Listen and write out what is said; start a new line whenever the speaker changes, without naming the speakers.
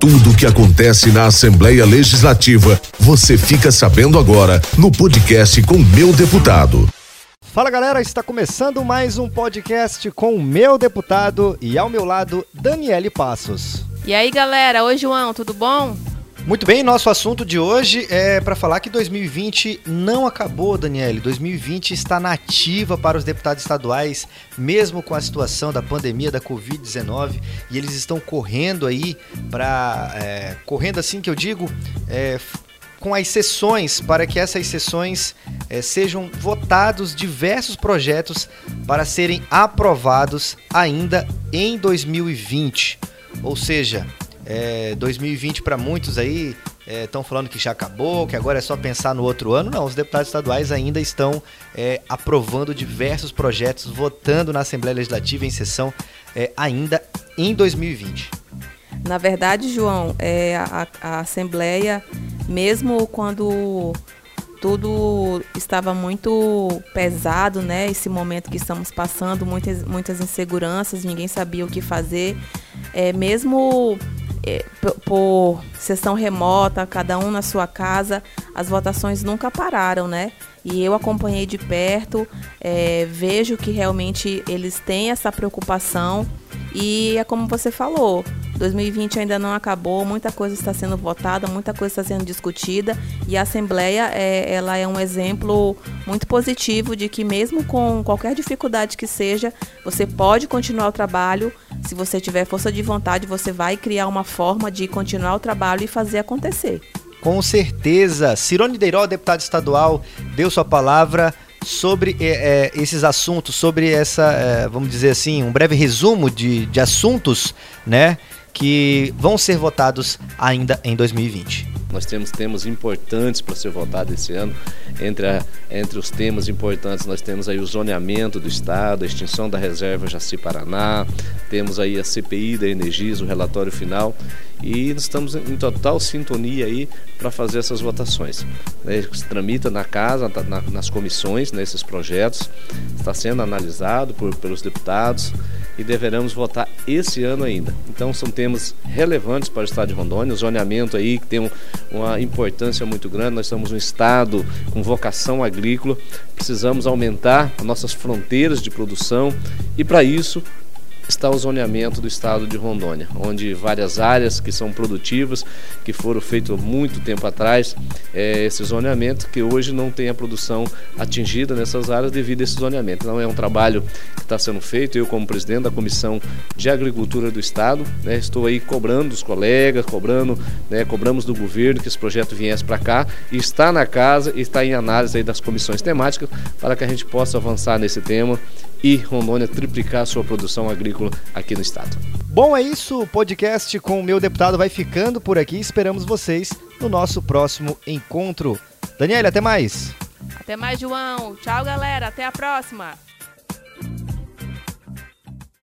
Tudo o que acontece na Assembleia Legislativa, você fica sabendo agora no podcast com meu deputado.
Fala galera, está começando mais um podcast com o meu deputado e ao meu lado, Daniele Passos.
E aí galera, oi João, tudo bom?
Muito bem, nosso assunto de hoje é para falar que 2020 não acabou, Daniele. 2020 está nativa para os deputados estaduais, mesmo com a situação da pandemia da Covid-19, e eles estão correndo aí para. É, correndo assim que eu digo. É, com as sessões, para que essas sessões é, sejam votados diversos projetos para serem aprovados ainda em 2020. Ou seja, é, 2020 para muitos aí estão é, falando que já acabou, que agora é só pensar no outro ano. Não, os deputados estaduais ainda estão é, aprovando diversos projetos, votando na Assembleia Legislativa em sessão é, ainda em 2020.
Na verdade, João, é, a, a Assembleia, mesmo quando tudo estava muito pesado, né? Esse momento que estamos passando, muitas, muitas inseguranças, ninguém sabia o que fazer. É, mesmo é, por sessão remota, cada um na sua casa, as votações nunca pararam, né? E eu acompanhei de perto, é, vejo que realmente eles têm essa preocupação e é como você falou, 2020 ainda não acabou, muita coisa está sendo votada, muita coisa está sendo discutida e a Assembleia é, ela é um exemplo muito positivo de que mesmo com qualquer dificuldade que seja, você pode continuar o trabalho. Se você tiver força de vontade, você vai criar uma forma de continuar o trabalho e fazer acontecer.
Com certeza. Cirone Deiró, deputada estadual, deu sua palavra sobre é, esses assuntos, sobre essa, é, vamos dizer assim, um breve resumo de, de assuntos, né, que vão ser votados ainda em 2020.
Nós temos temas importantes para ser votado esse ano. Entre, a, entre os temas importantes, nós temos aí o zoneamento do Estado, a extinção da reserva Jaci Paraná, temos aí a CPI da Energisa, o relatório final, e estamos em total sintonia aí para fazer essas votações. Né, tramita na casa, na, nas comissões, nesses projetos, está sendo analisado por, pelos deputados e deveremos votar esse ano ainda. Então são temas relevantes para o estado de Rondônia, o zoneamento aí que tem um, uma importância muito grande. Nós somos um estado com vocação agrícola, precisamos aumentar nossas fronteiras de produção e para isso está o zoneamento do estado de Rondônia, onde várias áreas que são produtivas, que foram feitas muito tempo atrás, é, esse zoneamento que hoje não tem a produção atingida nessas áreas devido a esse zoneamento. Então é um trabalho que está sendo feito, eu como presidente da Comissão de Agricultura do Estado, né, estou aí cobrando dos colegas, cobrando, né, cobramos do governo que esse projeto viesse para cá e está na casa e está em análise aí das comissões temáticas para que a gente possa avançar nesse tema e Rondônia triplicar sua produção agrícola aqui no estado.
Bom, é isso. O podcast com o meu deputado vai ficando por aqui. Esperamos vocês no nosso próximo encontro. Daniela, até mais.
Até mais, João. Tchau, galera. Até a próxima.